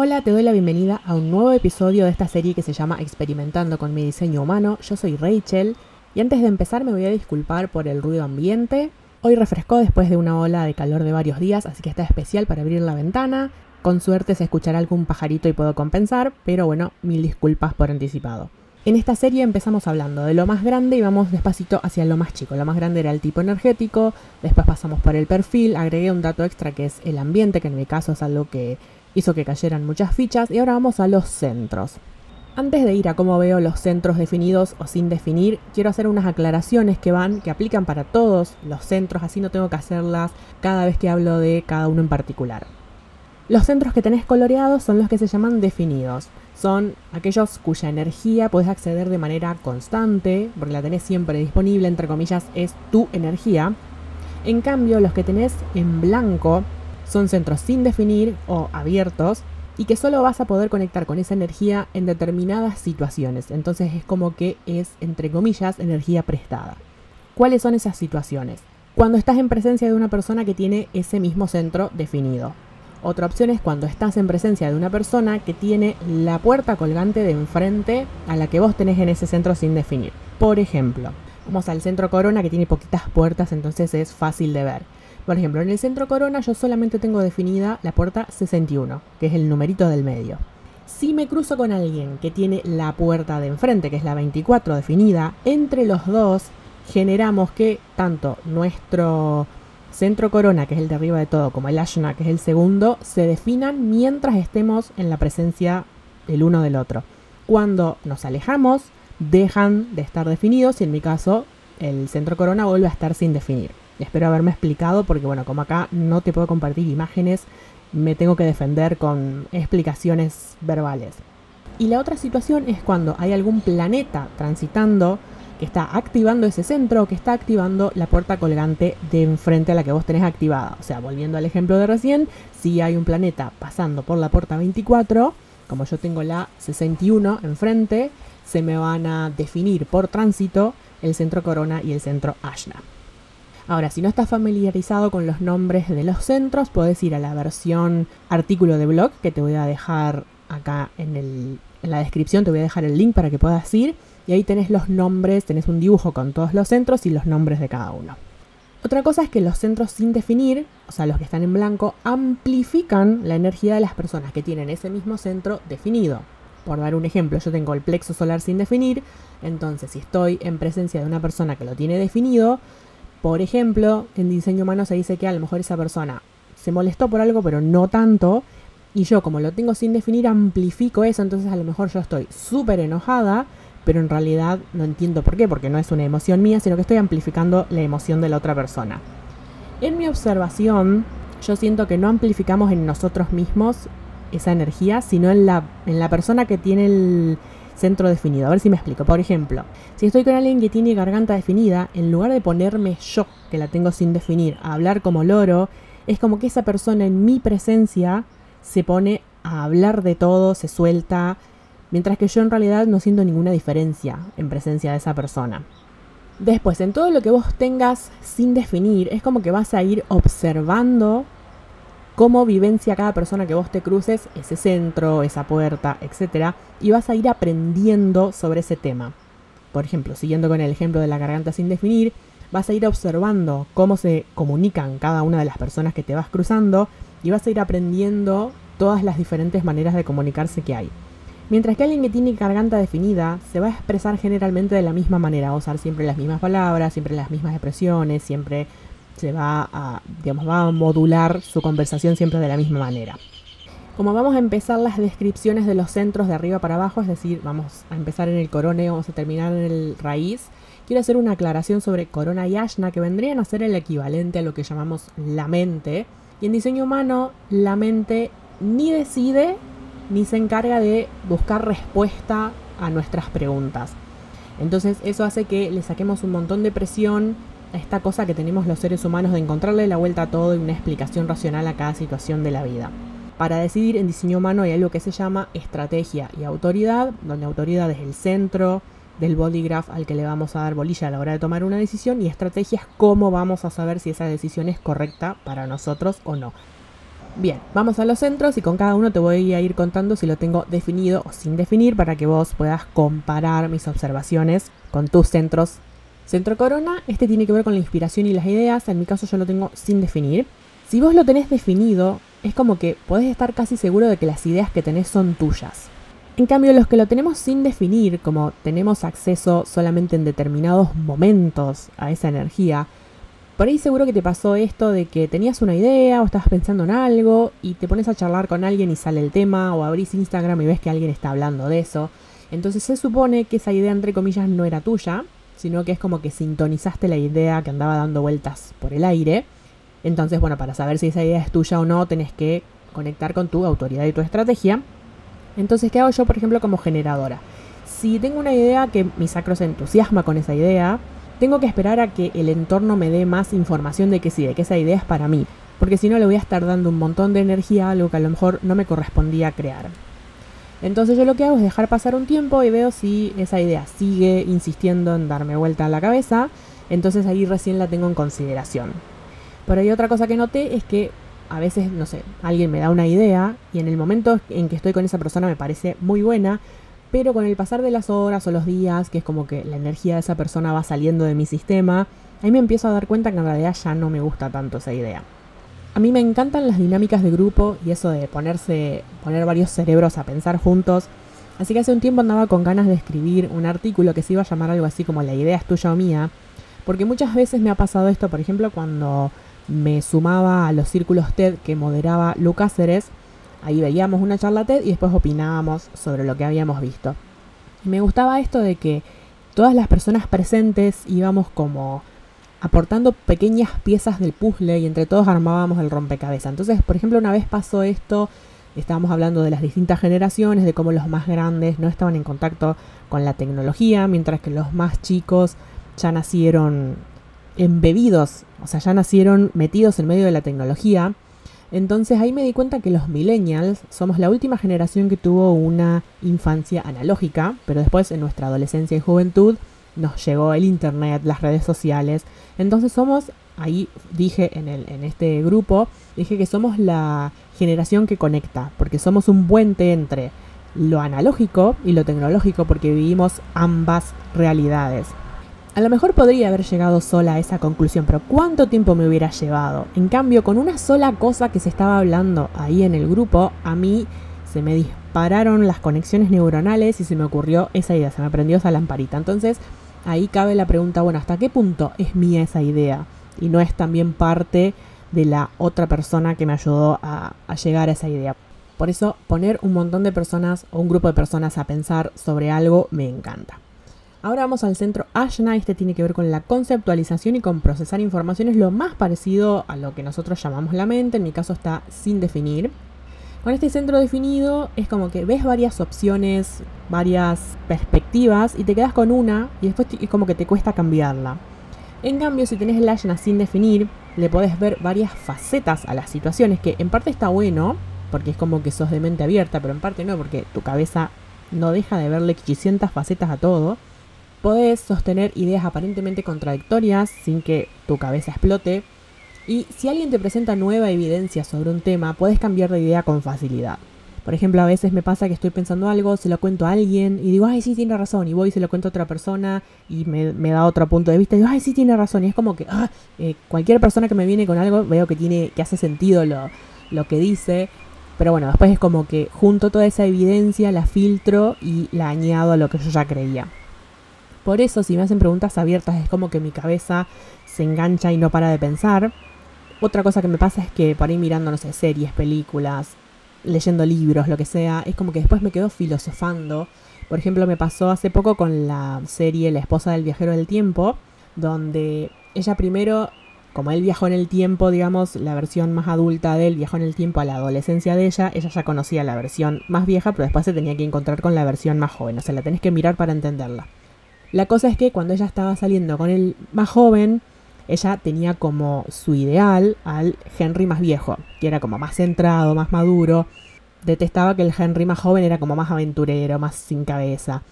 Hola, te doy la bienvenida a un nuevo episodio de esta serie que se llama Experimentando con mi diseño humano. Yo soy Rachel y antes de empezar me voy a disculpar por el ruido ambiente. Hoy refrescó después de una ola de calor de varios días, así que está especial para abrir la ventana. Con suerte se escuchará algún pajarito y puedo compensar, pero bueno, mil disculpas por anticipado. En esta serie empezamos hablando de lo más grande y vamos despacito hacia lo más chico. Lo más grande era el tipo energético, después pasamos por el perfil, agregué un dato extra que es el ambiente, que en mi caso es algo que hizo que cayeran muchas fichas y ahora vamos a los centros. Antes de ir a cómo veo los centros definidos o sin definir, quiero hacer unas aclaraciones que van, que aplican para todos los centros, así no tengo que hacerlas cada vez que hablo de cada uno en particular. Los centros que tenés coloreados son los que se llaman definidos. Son aquellos cuya energía puedes acceder de manera constante, porque la tenés siempre disponible, entre comillas, es tu energía. En cambio, los que tenés en blanco son centros sin definir o abiertos y que solo vas a poder conectar con esa energía en determinadas situaciones. Entonces es como que es, entre comillas, energía prestada. ¿Cuáles son esas situaciones? Cuando estás en presencia de una persona que tiene ese mismo centro definido. Otra opción es cuando estás en presencia de una persona que tiene la puerta colgante de enfrente a la que vos tenés en ese centro sin definir. Por ejemplo, vamos al centro corona que tiene poquitas puertas, entonces es fácil de ver. Por ejemplo, en el centro corona yo solamente tengo definida la puerta 61, que es el numerito del medio. Si me cruzo con alguien que tiene la puerta de enfrente, que es la 24 definida, entre los dos generamos que tanto nuestro centro corona, que es el de arriba de todo, como el ashna, que es el segundo, se definan mientras estemos en la presencia el uno del otro. Cuando nos alejamos, dejan de estar definidos y en mi caso el centro corona vuelve a estar sin definir. Espero haberme explicado porque bueno, como acá no te puedo compartir imágenes, me tengo que defender con explicaciones verbales. Y la otra situación es cuando hay algún planeta transitando que está activando ese centro o que está activando la puerta colgante de enfrente a la que vos tenés activada. O sea, volviendo al ejemplo de recién, si hay un planeta pasando por la puerta 24, como yo tengo la 61 enfrente, se me van a definir por tránsito el centro corona y el centro ashna. Ahora, si no estás familiarizado con los nombres de los centros, puedes ir a la versión artículo de blog que te voy a dejar acá en, la descripción, te voy a dejar el link para que puedas ir y ahí tenés los nombres, tenés un dibujo con todos los centros y los nombres de cada uno. Otra cosa es que los centros sin definir, o sea, los que están en blanco, amplifican la energía de las personas que tienen ese mismo centro definido. Por dar un ejemplo, yo tengo el plexo solar sin definir, entonces si estoy en presencia de una persona que lo tiene definido, por ejemplo, en diseño humano se dice que a lo mejor esa persona se molestó por algo, pero no tanto. Y yo, como lo tengo sin definir, amplifico eso. Entonces, a lo mejor yo estoy súper enojada, pero en realidad no entiendo por qué, porque no es una emoción mía, sino que estoy amplificando la emoción de la otra persona. En mi observación, yo siento que no amplificamos en nosotros mismos esa energía, sino en la, en la persona que tiene el, centro definido. A ver si me explico. Por ejemplo, si estoy con alguien que tiene garganta definida, en lugar de ponerme yo, que la tengo sin definir, a hablar como loro, es como que esa persona en mi presencia se pone a hablar de todo, se suelta, mientras que yo en realidad no siento ninguna diferencia en presencia de esa persona. Después, en todo lo que vos tengas sin definir, es como que vas a ir observando cómo vivencia cada persona que vos te cruces ese centro, esa puerta, etc. Y vas a ir aprendiendo sobre ese tema. Por ejemplo, siguiendo con el ejemplo de la garganta sin definir, vas a ir observando cómo se comunican cada una de las personas que te vas cruzando y vas a ir aprendiendo todas las diferentes maneras de comunicarse que hay. Mientras que alguien que tiene garganta definida se va a expresar generalmente de la misma manera, va a usar siempre las mismas palabras, siempre las mismas expresiones, siempre se va a, digamos, va a modular su conversación siempre de la misma manera. Como vamos a empezar las descripciones de los centros de arriba para abajo, es decir, vamos a empezar en el corone, vamos a terminar en el raíz, quiero hacer una aclaración sobre corona y ashna, que vendrían a ser el equivalente a lo que llamamos la mente. Y en diseño humano, la mente ni decide ni se encarga de buscar respuesta a nuestras preguntas. Entonces eso hace que le saquemos un montón de presión esta cosa que tenemos los seres humanos de encontrarle la vuelta a todo y una explicación racional a cada situación de la vida. Para decidir en diseño humano hay algo que se llama estrategia y autoridad, donde autoridad es el centro del bodygraph al que le vamos a dar bolilla a la hora de tomar una decisión y estrategia es cómo vamos a saber si esa decisión es correcta para nosotros o no. Bien, vamos a los centros y con cada uno te voy a ir contando si lo tengo definido o sin definir para que vos puedas comparar mis observaciones con tus centros. Centro Corona, este tiene que ver con la inspiración y las ideas, en mi caso yo lo tengo sin definir. Si vos lo tenés definido, es como que podés estar casi seguro de que las ideas que tenés son tuyas. En cambio, los que lo tenemos sin definir, como tenemos acceso solamente en determinados momentos a esa energía, por ahí seguro que te pasó esto de que tenías una idea o estabas pensando en algo y te pones a charlar con alguien y sale el tema o abrís Instagram y ves que alguien está hablando de eso. Entonces se supone que esa idea entre comillas no era tuya, sino que es como que sintonizaste la idea que andaba dando vueltas por el aire. Entonces, bueno, para saber si esa idea es tuya o no, tenés que conectar con tu autoridad y tu estrategia. Entonces, ¿qué hago yo, por ejemplo, como generadora? Si tengo una idea que mi sacro se entusiasma con esa idea, tengo que esperar a que el entorno me dé más información de que sí, de que esa idea es para mí, porque si no le voy a estar dando un montón de energía a algo que a lo mejor no me correspondía crear. Entonces yo lo que hago es dejar pasar un tiempo y veo si esa idea sigue insistiendo en darme vuelta a la cabeza, entonces ahí recién la tengo en consideración. Por ahí otra cosa que noté es que a veces, no sé, alguien me da una idea y en el momento en que estoy con esa persona me parece muy buena, pero con el pasar de las horas o los días, que es como que la energía de esa persona va saliendo de mi sistema, ahí me empiezo a dar cuenta que en realidad ya no me gusta tanto esa idea. A mí me encantan las dinámicas de grupo y eso de ponerse, poner varios cerebros a pensar juntos. Así que hace un tiempo andaba con ganas de escribir un artículo que se iba a llamar algo así como La idea es tuya o mía, porque muchas veces me ha pasado esto, por ejemplo, cuando me sumaba a los círculos TED que moderaba Lucas Ceres, Ahí veíamos una charla TED y después opinábamos sobre lo que habíamos visto. Y me gustaba esto de que todas las personas presentes íbamos como aportando pequeñas piezas del puzzle y entre todos armábamos el rompecabezas. Entonces, por ejemplo, una vez pasó esto, estábamos hablando de las distintas generaciones, de cómo los más grandes no estaban en contacto con la tecnología, mientras que los más chicos ya nacieron embebidos, o sea, ya nacieron metidos en medio de la tecnología. Entonces ahí me di cuenta que los millennials somos la última generación que tuvo una infancia analógica, pero después en nuestra adolescencia y juventud nos llegó el internet, las redes sociales. Entonces somos, ahí dije en, el, en este grupo, dije que somos la generación que conecta, porque somos un puente entre lo analógico y lo tecnológico, porque vivimos ambas realidades. A lo mejor podría haber llegado sola a esa conclusión, pero ¿cuánto tiempo me hubiera llevado? En cambio, con una sola cosa que se estaba hablando ahí en el grupo, a mí se me dispararon las conexiones neuronales y se me ocurrió esa idea, se me prendió esa lamparita. Entonces, ahí cabe la pregunta, bueno, ¿hasta qué punto es mía esa idea? Y no es también parte de la otra persona que me ayudó a, llegar a esa idea. Por eso, poner un montón de personas o un grupo de personas a pensar sobre algo me encanta. Ahora vamos al centro Ashna, este tiene que ver con la conceptualización y con procesar información, es lo más parecido a lo que nosotros llamamos la mente, en mi caso está sin definir. Con este centro definido es como que ves varias opciones, varias perspectivas y te quedas con una y después es como que te cuesta cambiarla. En cambio, si tenés el Ashna sin definir, le podés ver varias facetas a las situaciones, que en parte está bueno, porque es como que sos de mente abierta, pero en parte no, porque tu cabeza no deja de verle 800 facetas a todo. Podés sostener ideas aparentemente contradictorias sin que tu cabeza explote. Y si alguien te presenta nueva evidencia sobre un tema, puedes cambiar de idea con facilidad. Por ejemplo, a veces me pasa que estoy pensando algo, se lo cuento a alguien y digo, ay, sí, tiene razón. Y voy y se lo cuento a otra persona y me, da otro punto de vista y digo, ay, sí, tiene razón. Y es como que ah, eh, cualquier persona que me viene con algo veo que, tiene, que hace sentido lo, lo que dice. Pero bueno, después es como que junto toda esa evidencia, la filtro y la añado a lo que yo ya creía. Por eso, si me hacen preguntas abiertas, es como que mi cabeza se engancha y no para de pensar. Otra cosa que me pasa es que por ahí mirando, no sé, series, películas, leyendo libros, lo que sea, es como que después me quedo filosofando. Por ejemplo, me pasó hace poco con la serie La esposa del viajero del tiempo, donde ella primero, como él viajó en el tiempo, digamos, la versión más adulta de él viajó en el tiempo a la adolescencia de ella, ella ya conocía la versión más vieja, pero después se tenía que encontrar con la versión más joven, o sea, la tenés que mirar para entenderla. La cosa es que cuando ella estaba saliendo con el más joven, ella tenía como su ideal al Henry más viejo, que era como más centrado, más maduro. Detestaba que el Henry más joven era como más aventurero, más sin cabeza.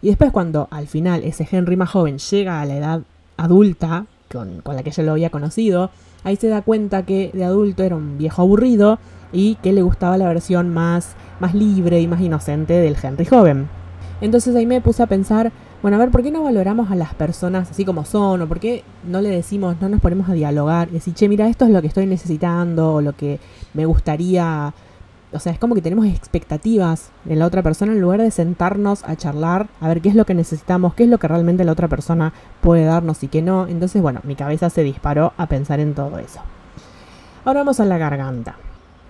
Y después cuando al final ese Henry más joven llega a la edad adulta, con, con la que yo lo había conocido, ahí se da cuenta que de adulto era un viejo aburrido y que le gustaba la versión más, más libre y más inocente del Henry joven. Entonces ahí me puse a pensar, bueno, a ver, ¿por qué no valoramos a las personas así como son? ¿O por qué no le decimos, no nos ponemos a dialogar? Y decir, che, mira, esto es lo que estoy necesitando o lo que me gustaría o sea, es como que tenemos expectativas en la otra persona en lugar de sentarnos a charlar, a ver qué es lo que necesitamos, qué es lo que realmente la otra persona puede darnos y qué no. Entonces, bueno, mi cabeza se disparó a pensar en todo eso. Ahora vamos a la garganta.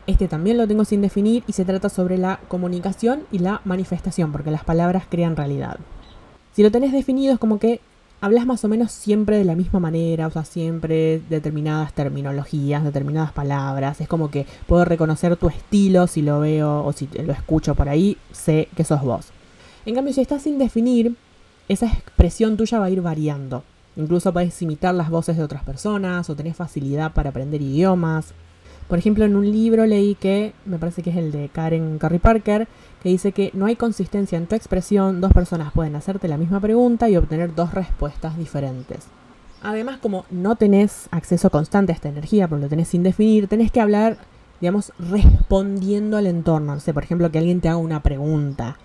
Este también lo tengo sin definir y se trata sobre la comunicación y la manifestación, porque las palabras crean realidad. Si lo tenés definido es como que hablas más o menos siempre de la misma manera, o sea, siempre determinadas terminologías, determinadas palabras. Es como que puedo reconocer tu estilo si lo veo o si lo escucho por ahí, sé que sos vos. En cambio, si estás sin definir, esa expresión tuya va a ir variando. Incluso puedes imitar las voces de otras personas o tenés facilidad para aprender idiomas. Por ejemplo, en un libro leí que, me parece que es el de Karen Curry Parker, que dice que no hay consistencia en tu expresión, dos personas pueden hacerte la misma pregunta y obtener dos respuestas diferentes. Además, como no tenés acceso constante a esta energía, porque lo tenés sin definir, tenés que hablar, digamos, respondiendo al entorno. No sé, por ejemplo, que alguien te haga una pregunta.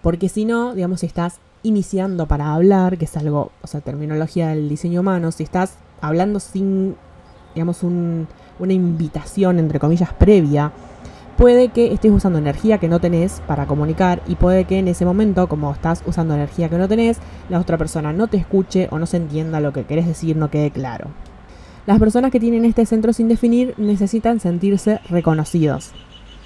Porque si no, digamos, si estás iniciando para hablar, que es algo, o sea, terminología del diseño humano, si estás hablando sin, digamos, un, una invitación, entre comillas, previa, puede que estés usando energía que no tenés para comunicar y puede que en ese momento, como estás usando energía que no tenés, la otra persona no te escuche o no se entienda lo que querés decir, no quede claro. Las personas que tienen este centro sin definir necesitan sentirse reconocidos.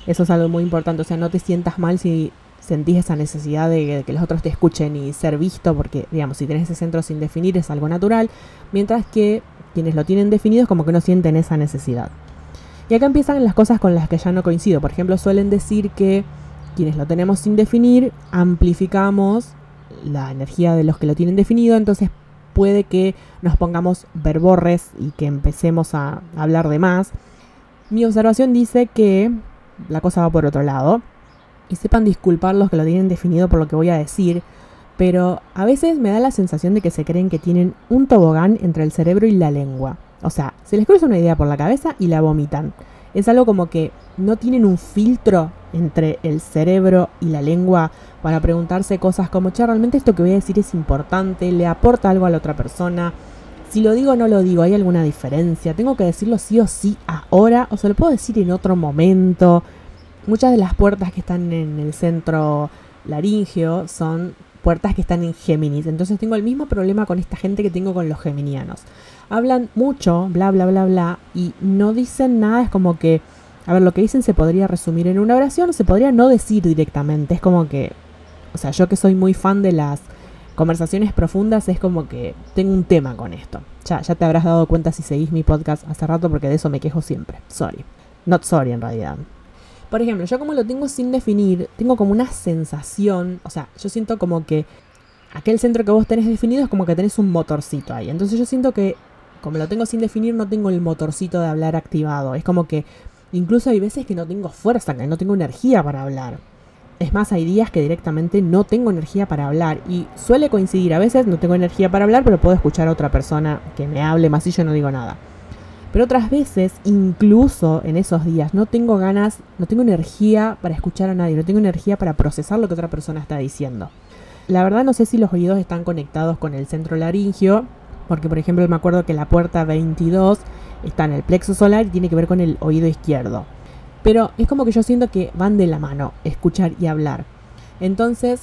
Eso es algo muy importante, o sea, no te sientas mal si sentís esa necesidad de que los otros te escuchen y ser visto, porque, digamos, si tenés ese centro sin definir es algo natural, mientras que quienes lo tienen definido es como que no sienten esa necesidad. Y acá empiezan las cosas con las que ya no coincido. Por ejemplo, suelen decir que quienes lo tenemos sin definir, amplificamos la energía de los que lo tienen definido, entonces puede que nos pongamos verborres y que empecemos a hablar de más. Mi observación dice que la cosa va por otro lado. Y sepan disculpar los que lo tienen definido por lo que voy a decir, pero a veces me da la sensación de que se creen que tienen un tobogán entre el cerebro y la lengua. O sea, se les cruza una idea por la cabeza y la vomitan. Es algo como que no tienen un filtro entre el cerebro y la lengua para preguntarse cosas como, che, realmente esto que voy a decir es importante, le aporta algo a la otra persona. Si lo digo o no lo digo, ¿hay alguna diferencia? ¿Tengo que decirlo sí o sí ahora o se lo puedo decir en otro momento? Muchas de las puertas que están en el centro laringeo son puertas que están en Géminis. Entonces tengo el mismo problema con esta gente que tengo con los geminianos. Hablan mucho, bla, bla, bla, bla, y no dicen nada. Es como que, a ver, lo que dicen se podría resumir en una oración, se podría no decir directamente. Es como que, o sea, yo que soy muy fan de las conversaciones profundas, es como que tengo un tema con esto. Ya, ya te habrás dado cuenta si seguís mi podcast hace rato porque de eso me quejo siempre. Sorry. Not sorry en realidad. Por ejemplo, yo como lo tengo sin definir, tengo como una sensación, o sea, yo siento como que aquel centro que vos tenés definido es como que tenés un motorcito ahí. Entonces yo siento que como lo tengo sin definir no tengo el motorcito de hablar activado. Es como que incluso hay veces que no tengo fuerza, no tengo energía para hablar. Es más, hay días que directamente no tengo energía para hablar y suele coincidir. A veces no tengo energía para hablar, pero puedo escuchar a otra persona que me hable más y yo no digo nada. Pero otras veces, incluso en esos días, no tengo ganas, no tengo energía para escuchar a nadie, no tengo energía para procesar lo que otra persona está diciendo. La verdad no sé si los oídos están conectados con el centro laringio, porque por ejemplo me acuerdo que la puerta 22 está en el plexo solar y tiene que ver con el oído izquierdo. Pero es como que yo siento que van de la mano, escuchar y hablar. Entonces,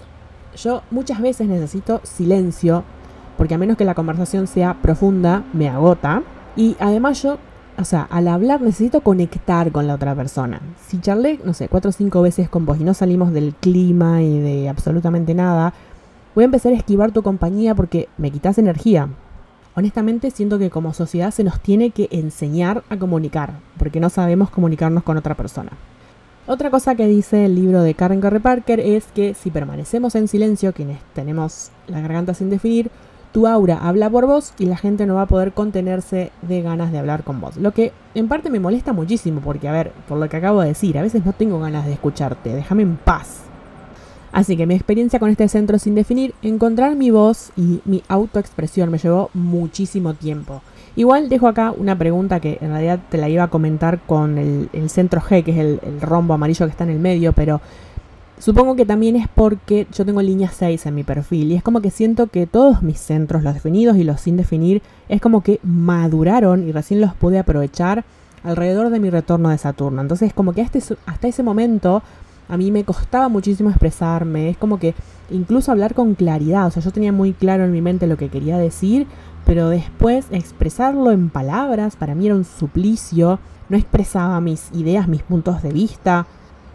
yo muchas veces necesito silencio, porque a menos que la conversación sea profunda, me agota. Y además yo, o sea, al hablar necesito conectar con la otra persona. Si charlé, no sé, cuatro o cinco veces con vos y no salimos del clima y de absolutamente nada, voy a empezar a esquivar tu compañía porque me quitas energía. Honestamente siento que como sociedad se nos tiene que enseñar a comunicar, porque no sabemos comunicarnos con otra persona. Otra cosa que dice el libro de Karen Curry Parker es que si permanecemos en silencio, quienes tenemos la garganta sin definir, tu aura habla por vos y la gente no va a poder contenerse de ganas de hablar con vos. Lo que en parte me molesta muchísimo porque, a ver, por lo que acabo de decir, a veces no tengo ganas de escucharte, déjame en paz. Así que mi experiencia con este centro sin definir, encontrar mi voz y mi autoexpresión me llevó muchísimo tiempo. Igual dejo acá una pregunta que en realidad te la iba a comentar con el, centro G, que es el, rombo amarillo que está en el medio, pero Supongo que también es porque yo tengo línea 6 en mi perfil y es como que siento que todos mis centros, los definidos y los sin definir, es como que maduraron y recién los pude aprovechar alrededor de mi retorno de Saturno. Entonces como que hasta, hasta ese momento a mí me costaba muchísimo expresarme, es como que incluso hablar con claridad, o sea, yo tenía muy claro en mi mente lo que quería decir, pero después expresarlo en palabras para mí era un suplicio, no expresaba mis ideas, mis puntos de vista,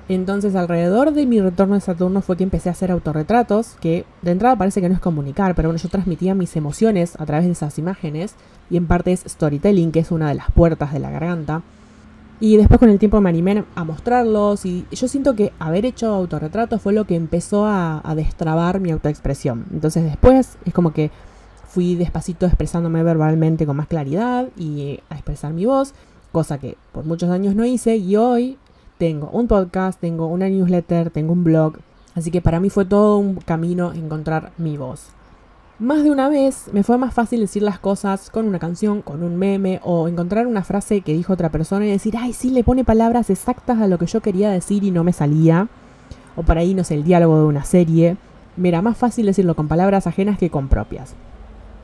entonces alrededor de mi retorno de Saturno fue que empecé a hacer autorretratos, que de entrada parece que no es comunicar, pero bueno, yo transmitía mis emociones a través de esas imágenes, y en parte es storytelling, que es una de las puertas de la garganta. Y después con el tiempo me animé a mostrarlos y yo siento que haber hecho autorretratos fue lo que empezó a, a destrabar mi autoexpresión. Entonces después es como que fui despacito expresándome verbalmente con más claridad y a expresar mi voz, cosa que por muchos años no hice y hoy tengo un podcast, tengo una newsletter, tengo un blog, así que para mí fue todo un camino encontrar mi voz. Más de una vez me fue más fácil decir las cosas con una canción, con un meme o encontrar una frase que dijo otra persona y decir, ay, sí, le pone palabras exactas a lo que yo quería decir y no me salía. O para ahí, no sé, el diálogo de una serie. Me era más fácil decirlo con palabras ajenas que con propias.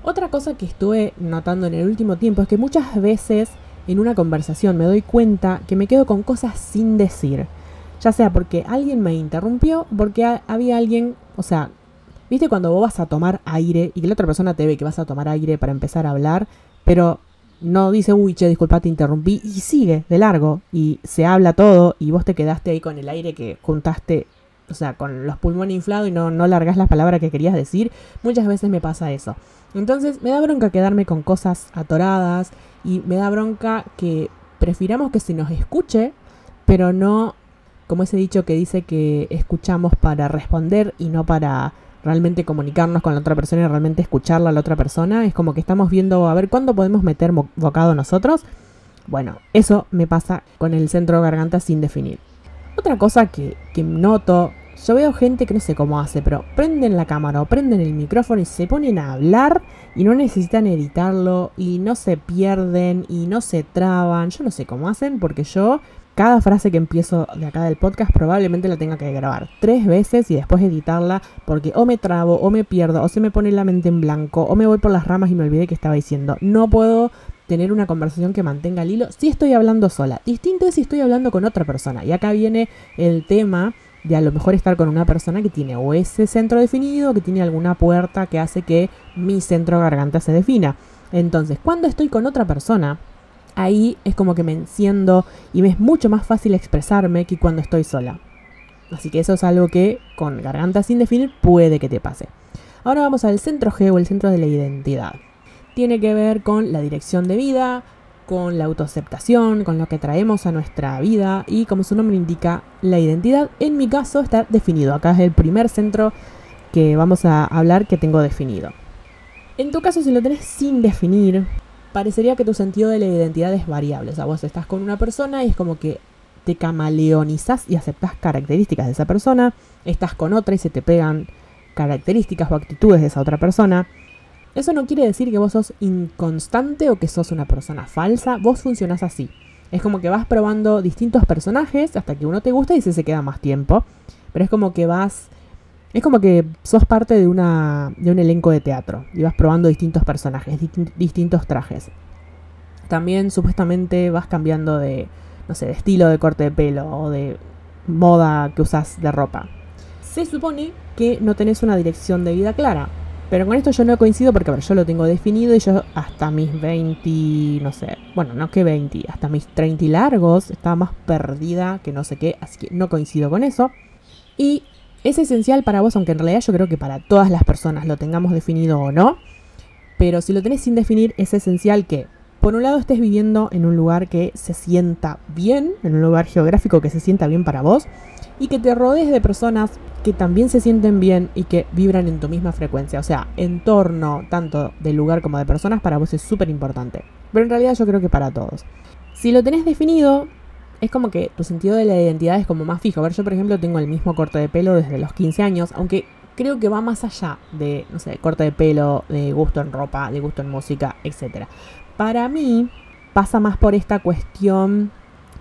Otra cosa que estuve notando en el último tiempo es que muchas veces en una conversación me doy cuenta que me quedo con cosas sin decir. Ya sea porque alguien me interrumpió, porque había alguien, o sea, ¿viste cuando vos vas a tomar aire y que la otra persona te ve que vas a tomar aire para empezar a hablar, pero no dice, uy, che, disculpa, te interrumpí, y sigue de largo, y se habla todo, y vos te quedaste ahí con el aire que juntaste, o sea, con los pulmones inflados y no, no largas las palabras que querías decir, muchas veces me pasa eso. Entonces me da bronca quedarme con cosas atoradas y me da bronca que prefiramos que se nos escuche, pero no como ese dicho que dice que escuchamos para responder y no para realmente comunicarnos con la otra persona y realmente escucharla a la otra persona. Es como que estamos viendo a ver cuándo podemos meter bocado nosotros. Bueno, eso me pasa con el centro garganta sin definir. Otra cosa que, que noto yo veo gente que no sé cómo hace, pero prenden la cámara o prenden el micrófono y se ponen a hablar y no necesitan editarlo y no se pierden y no se traban. Yo no sé cómo hacen porque yo cada frase que empiezo de acá del podcast probablemente la tenga que grabar tres veces y después editarla porque o me trabo o me pierdo o se me pone la mente en blanco o me voy por las ramas y me olvidé que estaba diciendo. No puedo tener una conversación que mantenga el hilo si estoy hablando sola. Distinto es si estoy hablando con otra persona. Y acá viene el tema de a lo mejor estar con una persona que tiene o ese centro definido, que tiene alguna puerta que hace que mi centro garganta se defina. Entonces, cuando estoy con otra persona, ahí es como que me enciendo y me es mucho más fácil expresarme que cuando estoy sola. Así que eso es algo que con garganta sin definir puede que te pase. Ahora vamos al centro G o el centro de la identidad. Tiene que ver con la dirección de vida, con la autoaceptación, con lo que traemos a nuestra vida y como su nombre indica, la identidad en mi caso está definido. Acá es el primer centro que vamos a hablar que tengo definido. En tu caso, si lo tenés sin definir, parecería que tu sentido de la identidad es variable. O sea, vos estás con una persona y es como que te camaleonizas y aceptas características de esa persona, estás con otra y se te pegan características o actitudes de esa otra persona. Eso no quiere decir que vos sos inconstante o que sos una persona falsa, vos funcionás así. Es como que vas probando distintos personajes hasta que uno te gusta y se, se queda más tiempo. Pero es como que vas... Es como que sos parte de, una, de un elenco de teatro y vas probando distintos personajes, distintos trajes. También supuestamente vas cambiando de, no sé, de estilo de corte de pelo o de moda que usas de ropa. Se supone que no tenés una dirección de vida clara. Pero con esto yo no coincido porque, a ver, yo lo tengo definido y yo hasta mis 20, no sé, bueno, no que 20, hasta mis 30 largos estaba más perdida que no sé qué, así que no coincido con eso. Y es esencial para vos, aunque en realidad yo creo que para todas las personas lo tengamos definido o no, pero si lo tenés sin definir es esencial que, por un lado, estés viviendo en un lugar que se sienta bien, en un lugar geográfico que se sienta bien para vos, y que te rodees de personas que también se sienten bien y que vibran en tu misma frecuencia. O sea, entorno tanto del lugar como de personas para vos es súper importante. Pero en realidad yo creo que para todos. Si lo tenés definido, es como que tu sentido de la identidad es como más fijo. A ver, yo por ejemplo tengo el mismo corte de pelo desde los 15 años, aunque creo que va más allá de, no sé, corte de pelo, de gusto en ropa, de gusto en música, etc. Para mí pasa más por esta cuestión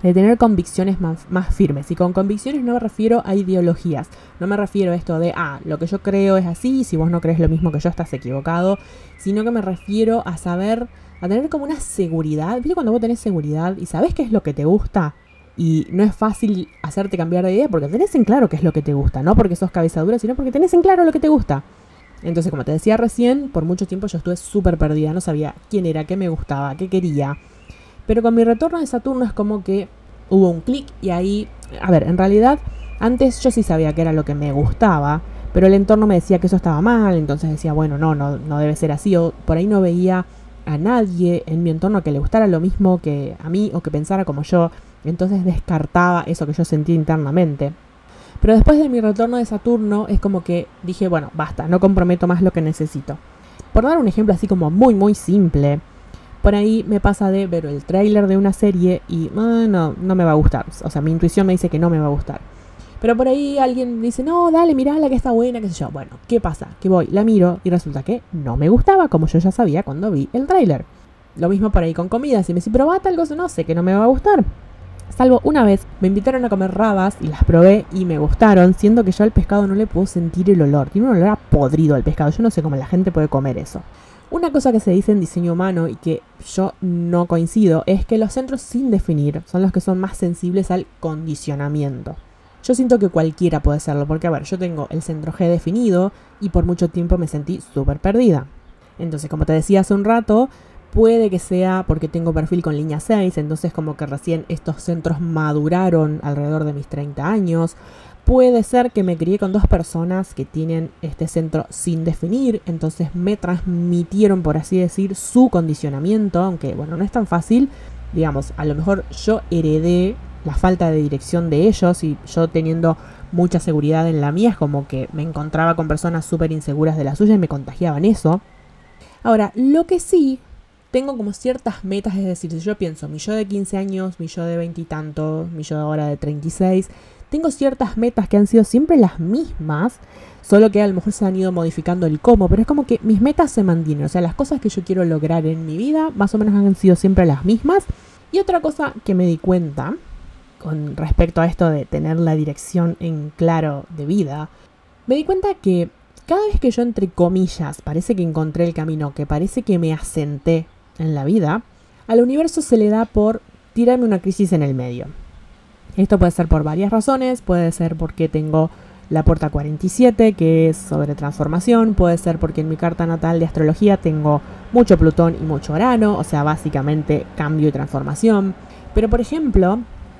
de tener convicciones más, más, firmes. Y con convicciones no me refiero a ideologías. No me refiero a esto de, ah, lo que yo creo es así, si vos no crees lo mismo que yo estás equivocado. Sino que me refiero a saber, a tener como una seguridad. ¿Viste cuando vos tenés seguridad y sabés qué es lo que te gusta? Y no es fácil hacerte cambiar de idea porque tenés en claro qué es lo que te gusta. No porque sos cabeza dura, sino porque tenés en claro lo que te gusta. Entonces, como te decía recién, por mucho tiempo yo estuve súper perdida. No sabía quién era, qué me gustaba, qué quería pero con mi retorno de Saturno es como que hubo un clic y ahí, a ver, en realidad antes yo sí sabía que era lo que me gustaba, pero el entorno me decía que eso estaba mal, entonces decía, bueno, no, no, no debe ser así, o por ahí no veía a nadie en mi entorno que le gustara lo mismo que a mí o que pensara como yo, entonces descartaba eso que yo sentía internamente. Pero después de mi retorno de Saturno es como que dije, bueno, basta, no comprometo más lo que necesito. Por dar un ejemplo así como muy, muy simple, por ahí me pasa de ver el tráiler de una serie y ah, no, no me va a gustar. O sea, mi intuición me dice que no me va a gustar. Pero por ahí alguien dice, no, dale, la que está buena, qué sé yo. Bueno, ¿qué pasa? Que voy, la miro y resulta que no me gustaba, como yo ya sabía cuando vi el tráiler. Lo mismo por ahí con comida. Si me si probate algo, no sé, que no me va a gustar. Salvo una vez, me invitaron a comer rabas y las probé y me gustaron, siendo que yo al pescado no le puedo sentir el olor. Tiene un olor a podrido al pescado. Yo no sé cómo la gente puede comer eso. Una cosa que se dice en diseño humano y que yo no coincido es que los centros sin definir son los que son más sensibles al condicionamiento. Yo siento que cualquiera puede serlo, porque a ver, yo tengo el centro G definido y por mucho tiempo me sentí súper perdida. Entonces, como te decía hace un rato, puede que sea porque tengo perfil con línea 6, entonces como que recién estos centros maduraron alrededor de mis 30 años, Puede ser que me crié con dos personas que tienen este centro sin definir, entonces me transmitieron, por así decir, su condicionamiento, aunque bueno, no es tan fácil. Digamos, a lo mejor yo heredé la falta de dirección de ellos y yo teniendo mucha seguridad en la mía, es como que me encontraba con personas súper inseguras de la suya y me contagiaban eso. Ahora, lo que sí, tengo como ciertas metas, es decir, si yo pienso mi yo de 15 años, mi yo de 20 y mi yo ahora de 36, tengo ciertas metas que han sido siempre las mismas, solo que a lo mejor se han ido modificando el cómo, pero es como que mis metas se mantienen, o sea, las cosas que yo quiero lograr en mi vida más o menos han sido siempre las mismas. Y otra cosa que me di cuenta con respecto a esto de tener la dirección en claro de vida, me di cuenta que cada vez que yo entre comillas parece que encontré el camino, que parece que me asenté en la vida, al universo se le da por tirarme una crisis en el medio. Esto puede ser por varias razones, puede ser porque tengo la puerta 47, que es sobre transformación, puede ser porque en mi carta natal de astrología tengo mucho Plutón y mucho Urano, o sea, básicamente cambio y transformación. Pero por ejemplo,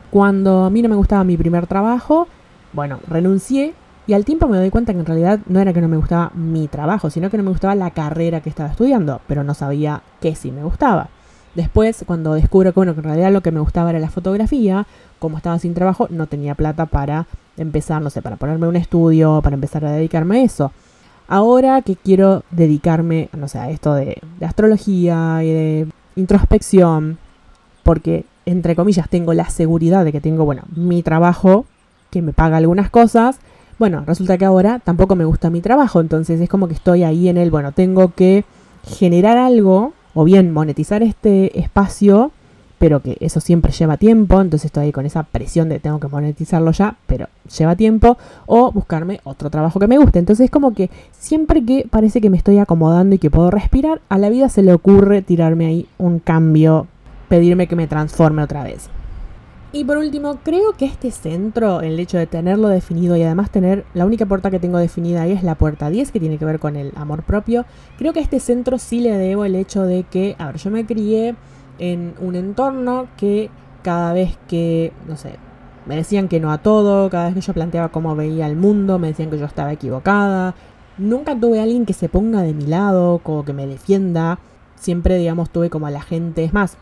cuando a mí no me gustaba mi primer trabajo, bueno, renuncié y al tiempo me doy cuenta que en realidad no era que no me gustaba mi trabajo, sino que no me gustaba la carrera que estaba estudiando, pero no sabía qué sí me gustaba. Después, cuando descubro que, que en realidad lo que me gustaba era la fotografía, como estaba sin trabajo, no tenía plata para empezar, no sé, para ponerme un estudio, para empezar a dedicarme a eso. Ahora que quiero dedicarme, no sé, a esto de, de astrología y de introspección, porque, entre comillas, tengo la seguridad de que tengo, bueno, mi trabajo que me paga algunas cosas. Bueno, resulta que ahora tampoco me gusta mi trabajo, entonces es como que estoy ahí en el, bueno, tengo que generar algo o bien monetizar este espacio, pero que eso siempre lleva tiempo, entonces estoy ahí con esa presión de tengo que monetizarlo ya, pero lleva tiempo, o buscarme otro trabajo que me guste. Entonces es como que siempre que parece que me estoy acomodando y que puedo respirar, a la vida se le ocurre tirarme ahí un cambio, pedirme que me transforme otra vez. Y por último, creo que este centro, el hecho de tenerlo definido y además tener la única puerta que tengo definida ahí es la puerta 10, que tiene que ver con el amor propio, creo que a este centro sí le debo el hecho de que, a ver, yo me crié en un entorno que cada vez que, no sé, me decían que no a todo, cada vez que yo planteaba cómo veía el mundo, me decían que yo estaba equivocada. Nunca tuve a alguien que se ponga de mi lado, como que me defienda. Siempre, digamos, tuve como a la gente. Es más,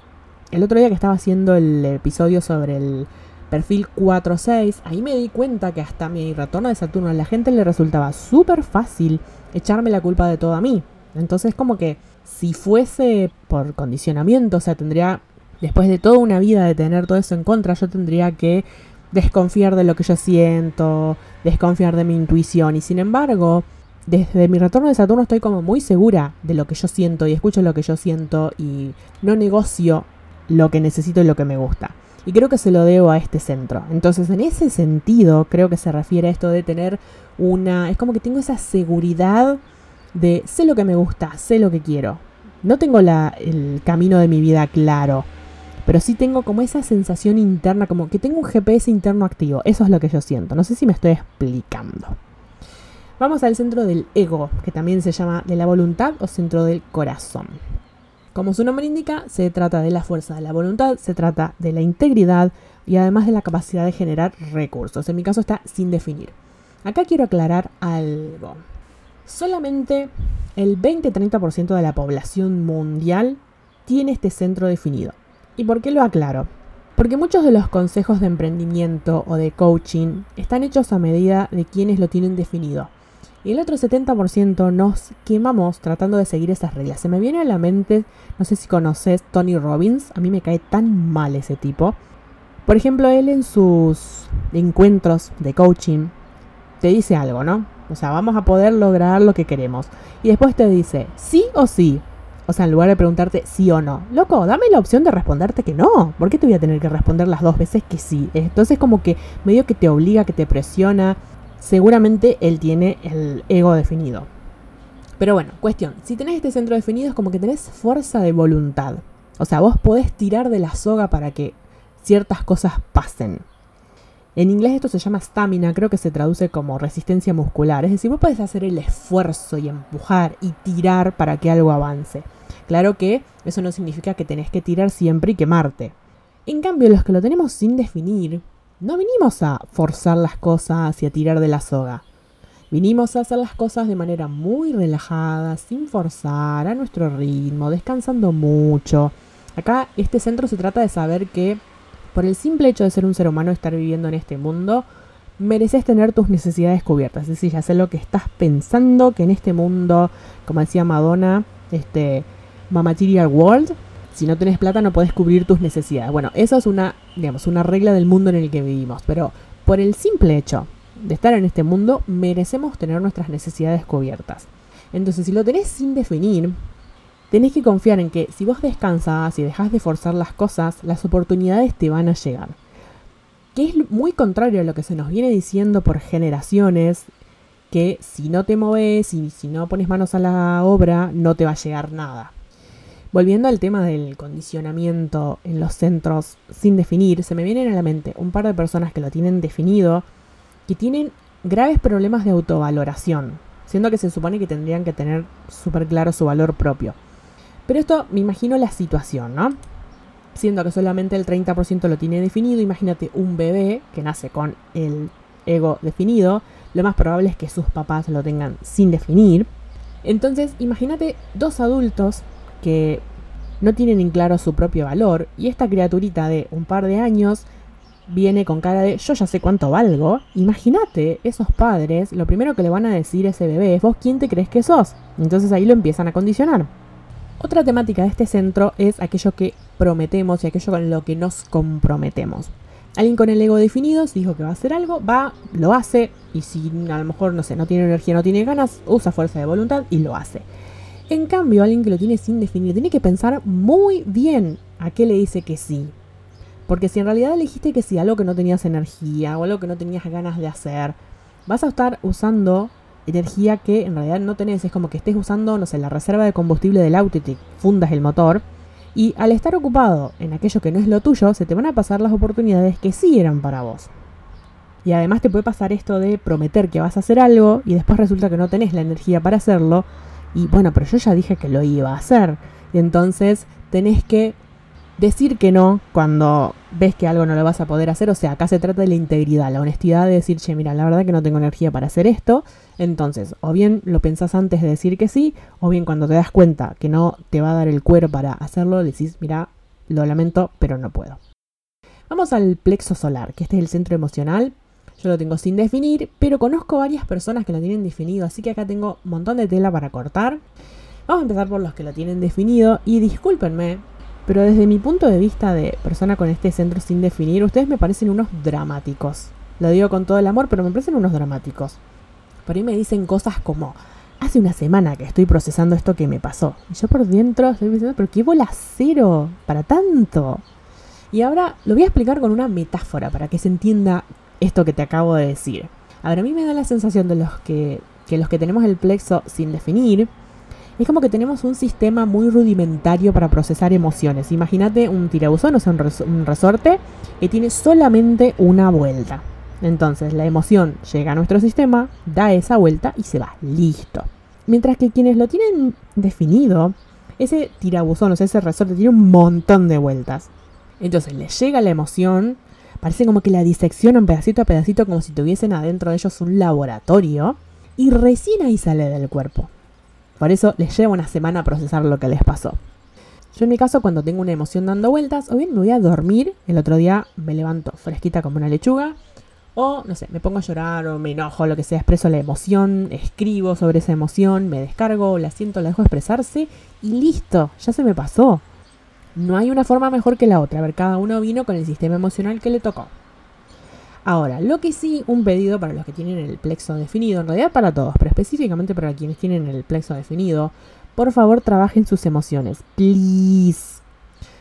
el otro día que estaba haciendo el episodio sobre el perfil 4-6, ahí me di cuenta que hasta mi retorno de Saturno a la gente le resultaba súper fácil echarme la culpa de todo a mí. Entonces como que si fuese por condicionamiento, o sea, tendría, después de toda una vida de tener todo eso en contra, yo tendría que desconfiar de lo que yo siento, desconfiar de mi intuición. Y sin embargo, desde mi retorno de Saturno estoy como muy segura de lo que yo siento y escucho lo que yo siento y no negocio lo que necesito y lo que me gusta. Y creo que se lo debo a este centro. Entonces, en ese sentido, creo que se refiere a esto de tener una... Es como que tengo esa seguridad de sé lo que me gusta, sé lo que quiero. No tengo el camino de mi vida claro, pero sí tengo como esa sensación interna, como que tengo un GPS interno activo. Eso es lo que yo siento. No sé si me estoy explicando. Vamos al centro del ego, que también se llama de la voluntad o centro del corazón. Como su nombre indica, se trata de la fuerza de la voluntad, se trata de la integridad y además de la capacidad de generar recursos. En mi caso está sin definir. Acá quiero aclarar algo. Solamente el 20-30% de la población mundial tiene este centro definido. ¿Y por qué lo aclaro? Porque muchos de los consejos de emprendimiento o de coaching están hechos a medida de quienes lo tienen definido. Y el otro 70% nos quemamos tratando de seguir esas reglas. Se me viene a la mente, no sé si conoces Tony Robbins, a mí me cae tan mal ese tipo. Por ejemplo, él en sus encuentros de coaching te dice algo, ¿no? O sea, vamos a poder lograr lo que queremos. Y después te dice, sí o sí. O sea, en lugar de preguntarte sí o no. Loco, dame la opción de responderte que no. ¿Por qué te voy a tener que responder las dos veces que sí? Entonces como que medio que te obliga, que te presiona seguramente él tiene el ego definido. Pero bueno, cuestión, si tenés este centro definido es como que tenés fuerza de voluntad. O sea, vos podés tirar de la soga para que ciertas cosas pasen. En inglés esto se llama stamina, creo que se traduce como resistencia muscular. Es decir, vos podés hacer el esfuerzo y empujar y tirar para que algo avance. Claro que eso no significa que tenés que tirar siempre y quemarte. En cambio, los que lo tenemos sin definir, no vinimos a forzar las cosas y a tirar de la soga. Vinimos a hacer las cosas de manera muy relajada, sin forzar, a nuestro ritmo, descansando mucho. Acá este centro se trata de saber que por el simple hecho de ser un ser humano, estar viviendo en este mundo, mereces tener tus necesidades cubiertas. Es decir, sé lo que estás pensando, que en este mundo, como decía Madonna, este Material World, si no tenés plata no podés cubrir tus necesidades. Bueno, eso es una, digamos, una regla del mundo en el que vivimos, pero por el simple hecho de estar en este mundo, merecemos tener nuestras necesidades cubiertas. Entonces, si lo tenés sin definir, tenés que confiar en que si vos descansas y dejas de forzar las cosas, las oportunidades te van a llegar. Que es muy contrario a lo que se nos viene diciendo por generaciones, que si no te moves y si no pones manos a la obra, no te va a llegar nada. Volviendo al tema del condicionamiento en los centros sin definir, se me vienen a la mente un par de personas que lo tienen definido, que tienen graves problemas de autovaloración, siendo que se supone que tendrían que tener súper claro su valor propio. Pero esto me imagino la situación, ¿no? Siendo que solamente el 30% lo tiene definido, imagínate un bebé que nace con el ego definido, lo más probable es que sus papás lo tengan sin definir. Entonces, imagínate dos adultos que no tienen en claro su propio valor y esta criaturita de un par de años viene con cara de yo ya sé cuánto valgo. Imagínate, esos padres, lo primero que le van a decir a ese bebé es vos quién te crees que sos. Entonces ahí lo empiezan a condicionar. Otra temática de este centro es aquello que prometemos y aquello con lo que nos comprometemos. Alguien con el ego definido, si dijo que va a hacer algo, va, lo hace, y si a lo mejor, no sé, no tiene energía, no tiene ganas, usa fuerza de voluntad y lo hace. En cambio, alguien que lo tiene sin definir tiene que pensar muy bien a qué le dice que sí. Porque si en realidad le dijiste que sí a algo que no tenías energía o algo que no tenías ganas de hacer, vas a estar usando energía que en realidad no tenés. Es como que estés usando, no sé, la reserva de combustible del auto y fundas el motor. Y al estar ocupado en aquello que no es lo tuyo, se te van a pasar las oportunidades que sí eran para vos. Y además te puede pasar esto de prometer que vas a hacer algo y después resulta que no tenés la energía para hacerlo y bueno, pero yo ya dije que lo iba a hacer. Y entonces tenés que decir que no cuando ves que algo no lo vas a poder hacer. O sea, acá se trata de la integridad, la honestidad de decir, che, mira, la verdad que no tengo energía para hacer esto. Entonces, o bien lo pensás antes de decir que sí, o bien cuando te das cuenta que no te va a dar el cuero para hacerlo, decís, mira, lo lamento, pero no puedo. Vamos al plexo solar, que este es el centro emocional. Yo lo tengo sin definir, pero conozco varias personas que lo tienen definido, así que acá tengo un montón de tela para cortar. Vamos a empezar por los que lo tienen definido y discúlpenme, pero desde mi punto de vista de persona con este centro sin definir, ustedes me parecen unos dramáticos. Lo digo con todo el amor, pero me parecen unos dramáticos. por ahí me dicen cosas como, hace una semana que estoy procesando esto que me pasó. Y yo por dentro estoy pensando, pero qué bola cero para tanto. Y ahora lo voy a explicar con una metáfora para que se entienda esto que te acabo de decir. Ahora, a mí me da la sensación de los que, que los que tenemos el plexo sin definir, es como que tenemos un sistema muy rudimentario para procesar emociones. Imagínate un tirabuzón, o sea, un, resorte que tiene solamente una vuelta. Entonces la emoción llega a nuestro sistema, da esa vuelta y se va. Listo. Mientras que quienes lo tienen definido, ese tirabuzón, o sea, ese resorte tiene un montón de vueltas. Entonces les llega la emoción, parece como que la diseccionan pedacito a pedacito como si tuviesen adentro de ellos un laboratorio y recién ahí sale del cuerpo. Por eso les lleva una semana a procesar lo que les pasó. Yo en mi caso, cuando tengo una emoción dando vueltas, o bien me voy a dormir, el otro día me levanto fresquita como una lechuga, o no sé, me pongo a llorar o me enojo, lo que sea, expreso la emoción, escribo sobre esa emoción, me descargo, la siento, la dejo expresarse y listo, ya se me pasó. No hay una forma mejor que la otra. A ver, cada uno vino con el sistema emocional que le tocó. Ahora, lo que sí, un pedido para los que tienen el plexo definido, en realidad para todos, pero específicamente para quienes tienen el plexo definido, por favor trabajen sus emociones, please.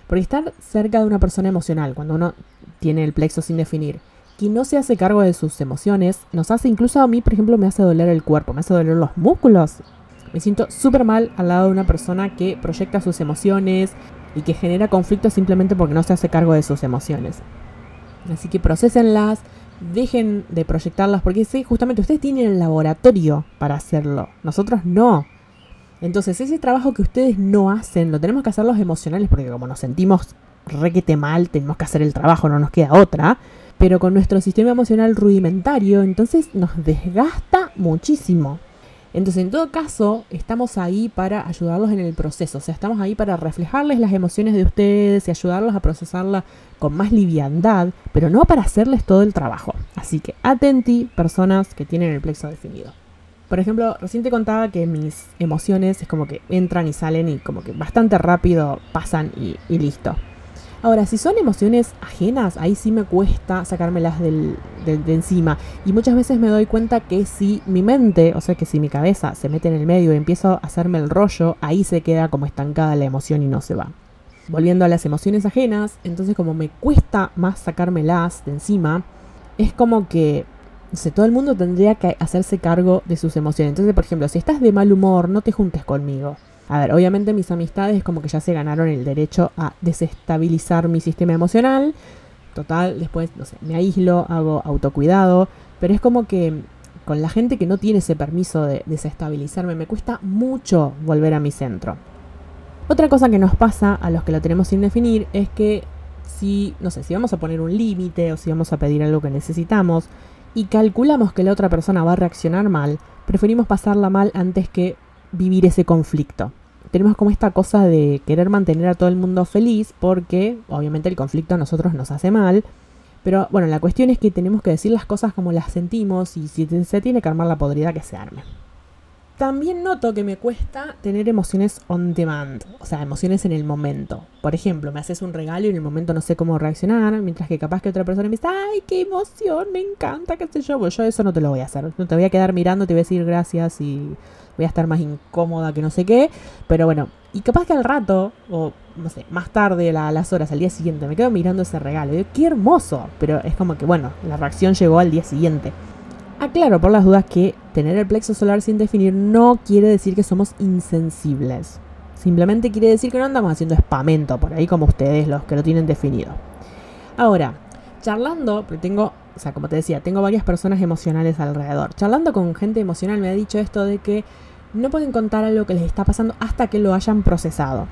Porque estar cerca de una persona emocional, cuando uno tiene el plexo sin definir, que no se hace cargo de sus emociones, nos hace, incluso a mí, por ejemplo, me hace doler el cuerpo, me hace doler los músculos. Me siento súper mal al lado de una persona que proyecta sus emociones y que genera conflictos simplemente porque no se hace cargo de sus emociones. Así que procesenlas, dejen de proyectarlas, porque sí, justamente ustedes tienen el laboratorio para hacerlo, nosotros no. Entonces ese trabajo que ustedes no hacen, lo tenemos que hacer los emocionales, porque como nos sentimos requete mal, tenemos que hacer el trabajo, no nos queda otra. Pero con nuestro sistema emocional rudimentario, entonces nos desgasta muchísimo. Entonces, en todo caso, estamos ahí para ayudarlos en el proceso, o sea, estamos ahí para reflejarles las emociones de ustedes y ayudarlos a procesarlas con más liviandad, pero no para hacerles todo el trabajo. Así que atenti, personas que tienen el plexo definido. Por ejemplo, recién te contaba que mis emociones es como que entran y salen y como que bastante rápido pasan y, y listo. Ahora, si son emociones ajenas, ahí sí me cuesta sacármelas del, de encima. Y muchas veces me doy cuenta que si mi mente, o sea que si mi cabeza se mete en el medio y empiezo a hacerme el rollo, ahí se queda como estancada la emoción y no se va. Volviendo a las emociones ajenas, entonces como me cuesta más sacármelas de encima, es como que todo el mundo tendría que hacerse cargo de sus emociones. Entonces, por ejemplo, si estás de mal humor, no te juntes conmigo. A ver, obviamente mis amistades como que ya se ganaron el derecho a desestabilizar mi sistema emocional. Total, después, no sé, me aíslo, hago autocuidado, pero es como que con la gente que no tiene ese permiso de desestabilizarme, me cuesta mucho volver a mi centro. Otra cosa que nos pasa a los que lo tenemos sin definir es que si, no sé, si vamos a poner un límite o si vamos a pedir algo que necesitamos y calculamos que la otra persona va a reaccionar mal, preferimos pasarla mal antes que vivir ese conflicto. Tenemos como esta cosa de querer mantener a todo el mundo feliz porque obviamente el conflicto a nosotros nos hace mal. Pero bueno, la cuestión es que tenemos que decir las cosas como las sentimos y si se tiene que armar la podrida que se arme. También noto que me cuesta tener emociones on demand, o sea, emociones en el momento. Por ejemplo, me haces un regalo y en el momento no sé cómo reaccionar, mientras que capaz que otra persona me dice, ay, qué emoción, me encanta, qué sé yo. Pues yo eso no te lo voy a hacer. No te voy a quedar mirando, te voy a decir gracias y voy a estar más incómoda que no sé qué. Pero bueno, y capaz que al rato, o no sé, más tarde, a las horas, al día siguiente, me quedo mirando ese regalo. Y digo, qué hermoso. Pero es como que, bueno, la reacción llegó al día siguiente. Aclaro por las dudas que tener el plexo solar sin definir no quiere decir que somos insensibles. Simplemente quiere decir que no andamos haciendo espamento por ahí como ustedes los que lo tienen definido. Ahora, charlando, porque tengo, o sea, como te decía, tengo varias personas emocionales alrededor. Charlando con gente emocional me ha dicho esto de que no pueden contar algo que les está pasando hasta que lo hayan procesado.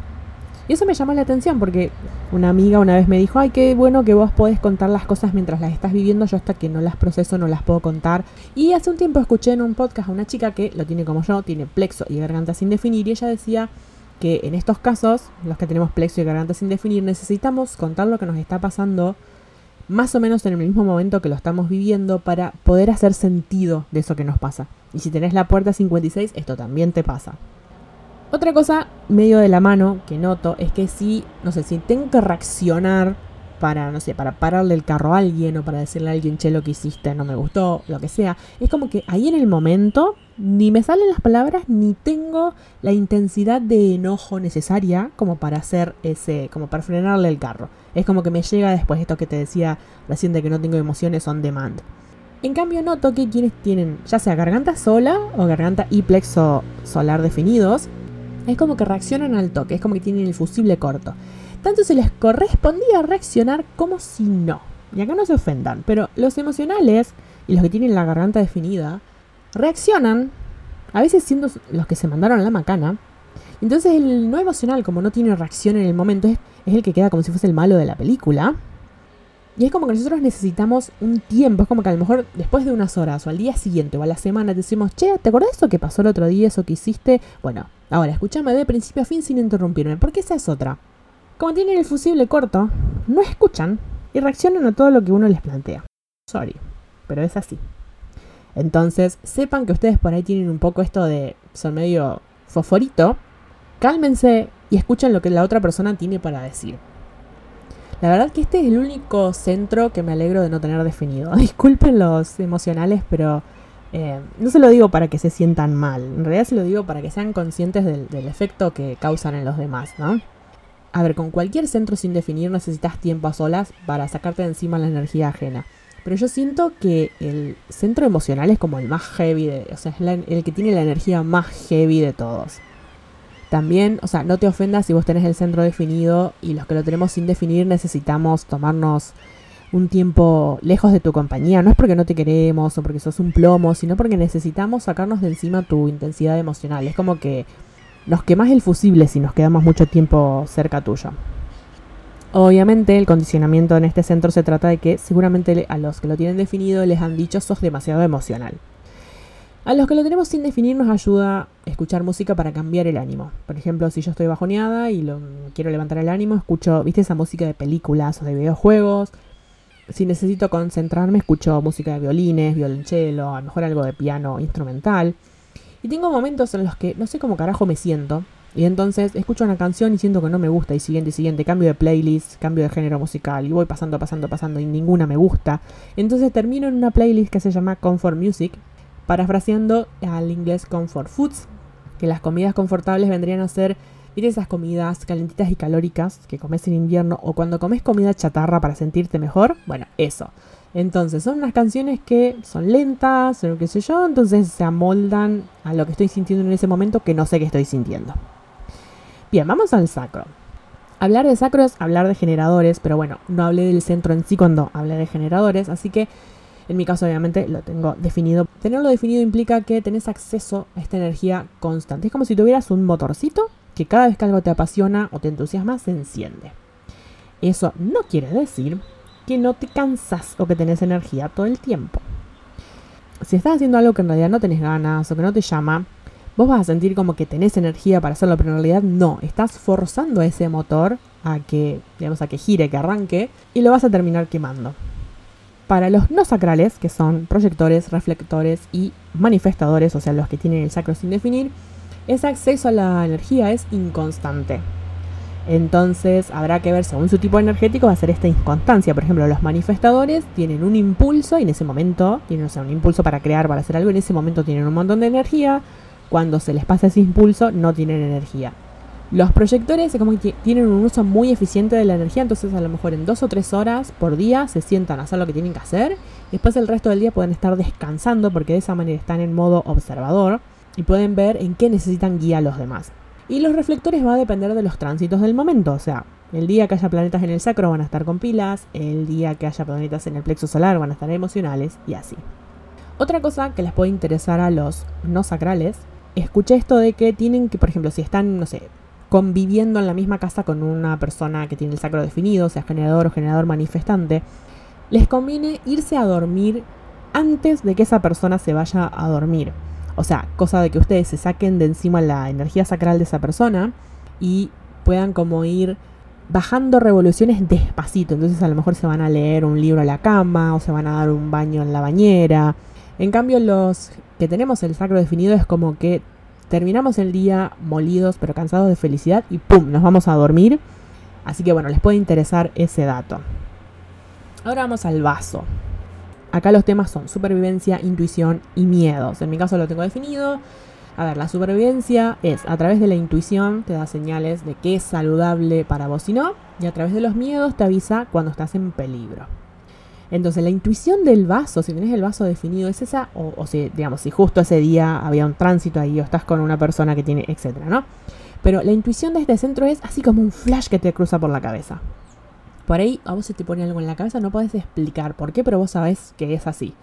Y eso me llamó la atención porque una amiga una vez me dijo, ay, qué bueno que vos podés contar las cosas mientras las estás viviendo, yo hasta que no las proceso no las puedo contar. Y hace un tiempo escuché en un podcast a una chica que lo tiene como yo, tiene plexo y garganta sin definir, y ella decía que en estos casos, los que tenemos plexo y garganta sin definir, necesitamos contar lo que nos está pasando más o menos en el mismo momento que lo estamos viviendo para poder hacer sentido de eso que nos pasa. Y si tenés la puerta 56, esto también te pasa. Otra cosa medio de la mano que noto es que si, no sé, si tengo que reaccionar para, no sé, para pararle el carro a alguien o para decirle a alguien, che, lo que hiciste no me gustó, lo que sea. Es como que ahí en el momento ni me salen las palabras ni tengo la intensidad de enojo necesaria como para hacer ese, como para frenarle el carro. Es como que me llega después esto que te decía recién de que no tengo emociones on demand. En cambio noto que quienes tienen ya sea garganta sola o garganta y plexo solar definidos, es como que reaccionan al toque, es como que tienen el fusible corto. Tanto se les correspondía reaccionar como si no. Y acá no se ofendan, pero los emocionales y los que tienen la garganta definida reaccionan, a veces siendo los que se mandaron la macana. Entonces el no emocional, como no tiene reacción en el momento, es, es el que queda como si fuese el malo de la película. Y es como que nosotros necesitamos un tiempo, es como que a lo mejor después de unas horas o al día siguiente o a la semana decimos, che, ¿te acordás de eso que pasó el otro día, eso que hiciste? Bueno, ahora escúchame de principio a fin sin interrumpirme, porque esa es otra. Como tienen el fusible corto, no escuchan y reaccionan a todo lo que uno les plantea. Sorry, pero es así. Entonces, sepan que ustedes por ahí tienen un poco esto de son medio fosforito. Cálmense y escuchen lo que la otra persona tiene para decir. La verdad que este es el único centro que me alegro de no tener definido. Disculpen los emocionales, pero eh, no se lo digo para que se sientan mal. En realidad se lo digo para que sean conscientes del, del efecto que causan en los demás, ¿no? A ver, con cualquier centro sin definir necesitas tiempo a solas para sacarte de encima la energía ajena. Pero yo siento que el centro emocional es como el más heavy, de, o sea, es el que tiene la energía más heavy de todos. También, o sea, no te ofendas si vos tenés el centro definido y los que lo tenemos sin definir necesitamos tomarnos un tiempo lejos de tu compañía. No es porque no te queremos o porque sos un plomo, sino porque necesitamos sacarnos de encima tu intensidad emocional. Es como que nos quemas el fusible si nos quedamos mucho tiempo cerca tuyo. Obviamente el condicionamiento en este centro se trata de que seguramente a los que lo tienen definido les han dicho sos demasiado emocional. A los que lo tenemos sin definir nos ayuda escuchar música para cambiar el ánimo. Por ejemplo, si yo estoy bajoneada y lo, quiero levantar el ánimo, escucho, ¿viste esa música de películas o de videojuegos? Si necesito concentrarme, escucho música de violines, violonchelo, a lo mejor algo de piano instrumental. Y tengo momentos en los que no sé cómo carajo me siento. Y entonces escucho una canción y siento que no me gusta. Y siguiente, siguiente, cambio de playlist, cambio de género musical. Y voy pasando, pasando, pasando y ninguna me gusta. Entonces termino en una playlist que se llama Comfort Music parafraseando al inglés comfort foods, que las comidas confortables vendrían a ser, ¿viste esas comidas calentitas y calóricas que comes en invierno o cuando comes comida chatarra para sentirte mejor? Bueno, eso. Entonces, son unas canciones que son lentas, o qué sé yo, entonces se amoldan a lo que estoy sintiendo en ese momento que no sé qué estoy sintiendo. Bien, vamos al sacro. Hablar de sacro es hablar de generadores, pero bueno, no hablé del centro en sí cuando hablé de generadores, así que en mi caso, obviamente, lo tengo definido. Tenerlo definido implica que tenés acceso a esta energía constante. Es como si tuvieras un motorcito que cada vez que algo te apasiona o te entusiasma, se enciende. Eso no quiere decir que no te cansas o que tenés energía todo el tiempo. Si estás haciendo algo que en realidad no tenés ganas o que no te llama, vos vas a sentir como que tenés energía para hacerlo, pero en realidad no. Estás forzando a ese motor a que, digamos, a que gire, que arranque, y lo vas a terminar quemando. Para los no sacrales, que son proyectores, reflectores y manifestadores, o sea, los que tienen el sacro sin definir, ese acceso a la energía es inconstante. Entonces habrá que ver según su tipo energético va a ser esta inconstancia. Por ejemplo, los manifestadores tienen un impulso y en ese momento tienen un impulso para crear, para hacer algo, en ese momento tienen un montón de energía. Cuando se les pasa ese impulso no tienen energía. Los proyectores tienen un uso muy eficiente de la energía, entonces a lo mejor en dos o tres horas por día se sientan a hacer lo que tienen que hacer. Después el resto del día pueden estar descansando porque de esa manera están en modo observador y pueden ver en qué necesitan guía a los demás. Y los reflectores va a depender de los tránsitos del momento, o sea, el día que haya planetas en el sacro van a estar con pilas, el día que haya planetas en el plexo solar van a estar emocionales y así. Otra cosa que les puede interesar a los no sacrales, escuché esto de que tienen que, por ejemplo, si están, no sé, conviviendo en la misma casa con una persona que tiene el sacro definido, sea generador o generador manifestante, les conviene irse a dormir antes de que esa persona se vaya a dormir. O sea, cosa de que ustedes se saquen de encima la energía sacral de esa persona y puedan como ir bajando revoluciones despacito. Entonces a lo mejor se van a leer un libro a la cama o se van a dar un baño en la bañera. En cambio los que tenemos el sacro definido es como que terminamos el día molidos pero cansados de felicidad y ¡pum! nos vamos a dormir. Así que bueno, les puede interesar ese dato. Ahora vamos al vaso. Acá los temas son supervivencia, intuición y miedos. En mi caso lo tengo definido. A ver, la supervivencia es a través de la intuición te da señales de qué es saludable para vos y no, y a través de los miedos te avisa cuando estás en peligro. Entonces, la intuición del vaso, si tenés el vaso definido, es esa, o, si, digamos, si justo ese día había un tránsito ahí o estás con una persona que tiene, etcétera, ¿no? Pero la intuición de este centro es así como un flash que te cruza por la cabeza. Por ahí a vos se te pone algo en la cabeza, no podés explicar por qué, pero vos sabés que es así.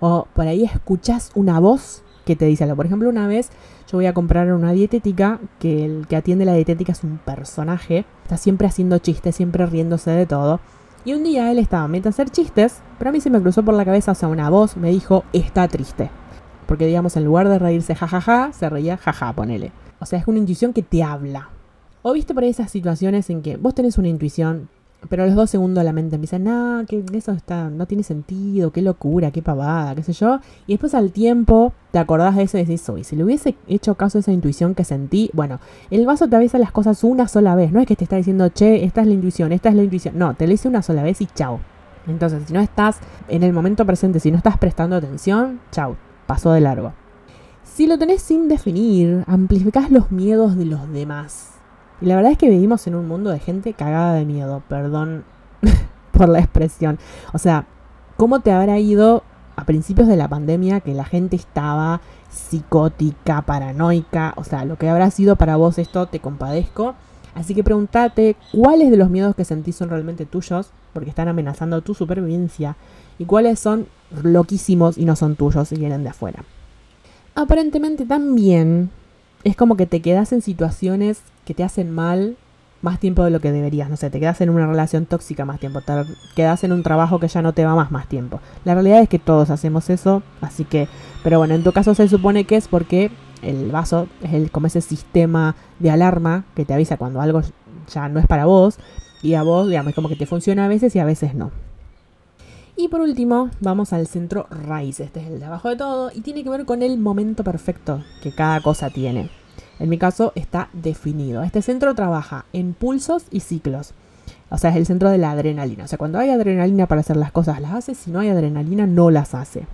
O por ahí escuchás una voz que te dice algo. Por ejemplo, una vez yo voy a comprar una dietética que el que atiende la dietética es un personaje, está siempre haciendo chistes, siempre riéndose de todo. Y un día él estaba meta a hacer chistes, pero a mí se me cruzó por la cabeza, o sea, una voz me dijo, está triste. Porque digamos, en lugar de reírse jajaja, se reía jaja, ponele. O sea, es una intuición que te habla. O viste por esas situaciones en que vos tenés una intuición, pero a los dos segundos la mente empieza, no, que eso está, no tiene sentido, qué locura, qué pavada, qué sé yo. Y después al tiempo te acordás de eso y decís, uy, si le hubiese hecho caso a esa intuición que sentí, bueno, el vaso te avisa las cosas una sola vez, no es que te está diciendo, che, esta es la intuición, esta es la intuición. No, te lo dice una sola vez y chao. Entonces, si no estás en el momento presente, si no estás prestando atención, chao, pasó de largo. Si lo tenés sin definir, amplificás los miedos de los demás. Y la verdad es que vivimos en un mundo de gente cagada de miedo, perdón por la expresión. O sea, ¿cómo te habrá ido a principios de la pandemia que la gente estaba psicótica, paranoica? O sea, lo que habrá sido para vos esto, te compadezco. Así que pregúntate cuáles de los miedos que sentís son realmente tuyos, porque están amenazando tu supervivencia, y cuáles son loquísimos y no son tuyos y vienen de afuera. Aparentemente también es como que te quedas en situaciones que te hacen mal más tiempo de lo que deberías. No sé, te quedas en una relación tóxica más tiempo, te quedas en un trabajo que ya no te va más más tiempo. La realidad es que todos hacemos eso, así que, pero bueno, en tu caso se supone que es porque el vaso es el, como ese sistema de alarma que te avisa cuando algo ya no es para vos y a vos, digamos, como que te funciona a veces y a veces no. Y por último, vamos al centro raíz. Este es el de abajo de todo y tiene que ver con el momento perfecto que cada cosa tiene. En mi caso está definido. Este centro trabaja en pulsos y ciclos. O sea, es el centro de la adrenalina. O sea, cuando hay adrenalina para hacer las cosas, las hace. Si no hay adrenalina, no las hace.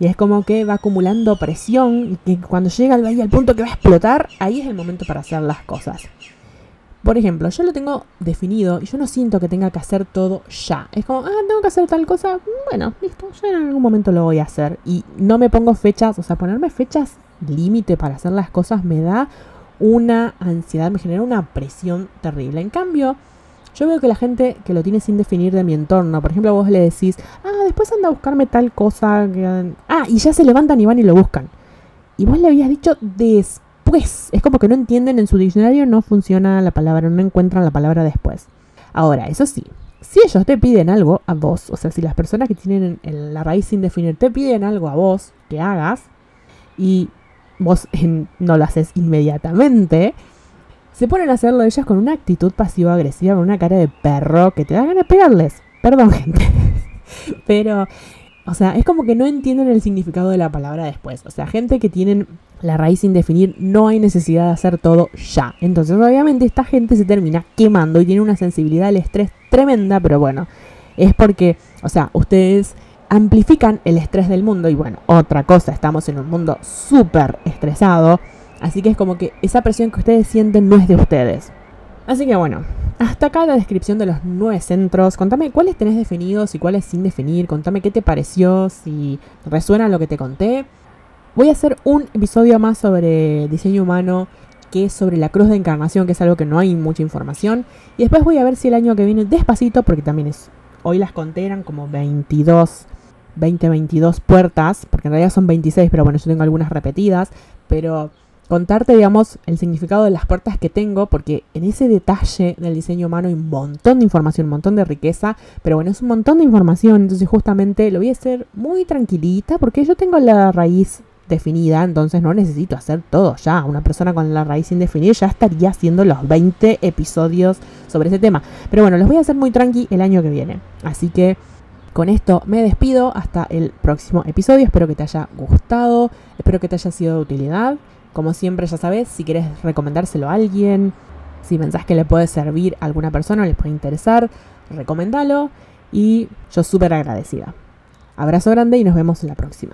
Y es como que va acumulando presión y cuando llega al, al punto que va a explotar, ahí es el momento para hacer las cosas. Por ejemplo, yo lo tengo definido y yo no siento que tenga que hacer todo ya. Es como, ah, tengo que hacer tal cosa. Bueno, listo, yo en algún momento lo voy a hacer. Y no me pongo fechas, o sea, ponerme fechas límite para hacer las cosas me da una ansiedad, me genera una presión terrible. En cambio, yo veo que la gente que lo tiene sin definir de mi entorno, por ejemplo, vos le decís, ah, después anda a buscarme tal cosa. Ah, y ya se levantan y van y lo buscan. Y vos le habías dicho después Es como que no entienden en su diccionario, no funciona la palabra, no encuentran la palabra después. Ahora, eso sí, si ellos te piden algo a vos, o sea, si las personas que tienen la raíz sin definir te piden algo a vos que hagas y vos no lo haces inmediatamente, se ponen a hacerlo ellas con una actitud pasivo-agresiva, con una cara de perro que te da ganas de pegarles. Perdón, gente. Pero, o sea, es como que no entienden el significado de la palabra después. O sea, gente que tienen la raíz sin definir, no hay necesidad de hacer todo ya. Entonces, obviamente, esta gente se termina quemando y tiene una sensibilidad al estrés tremenda, pero bueno, es porque, o sea, ustedes amplifican el estrés del mundo y bueno, otra cosa, estamos en un mundo súper estresado, así que es como que esa presión que ustedes sienten no es de ustedes. Así que bueno, hasta acá la descripción de los nueve centros. Contame cuáles tenés definidos y cuáles sin definir. Contame qué te pareció, si resuena lo que te conté. Voy a hacer un episodio más sobre diseño humano, que es sobre la cruz de encarnación, que es algo que no hay mucha información. Y después voy a ver si el año que viene, despacito, porque también es. Hoy las conté, eran como 22, 20, 22 puertas, porque en realidad son 26, pero bueno, yo tengo algunas repetidas. Pero contarte, digamos, el significado de las puertas que tengo, porque en ese detalle del diseño humano hay un montón de información, un montón de riqueza, pero bueno, es un montón de información, entonces justamente lo voy a hacer muy tranquilita, porque yo tengo la raíz definida, entonces no necesito hacer todo ya. Una persona con la raíz sin definir ya estaría haciendo los 20 episodios sobre ese tema. Pero bueno, los voy a hacer muy tranqui el año que viene. Así que con esto me despido hasta el próximo episodio. Espero que te haya gustado, espero que te haya sido de utilidad. Como siempre ya sabes, si quieres recomendárselo a alguien, si pensás que le puede servir a alguna persona o les puede interesar, recomendalo. y yo súper agradecida. Abrazo grande y nos vemos en la próxima.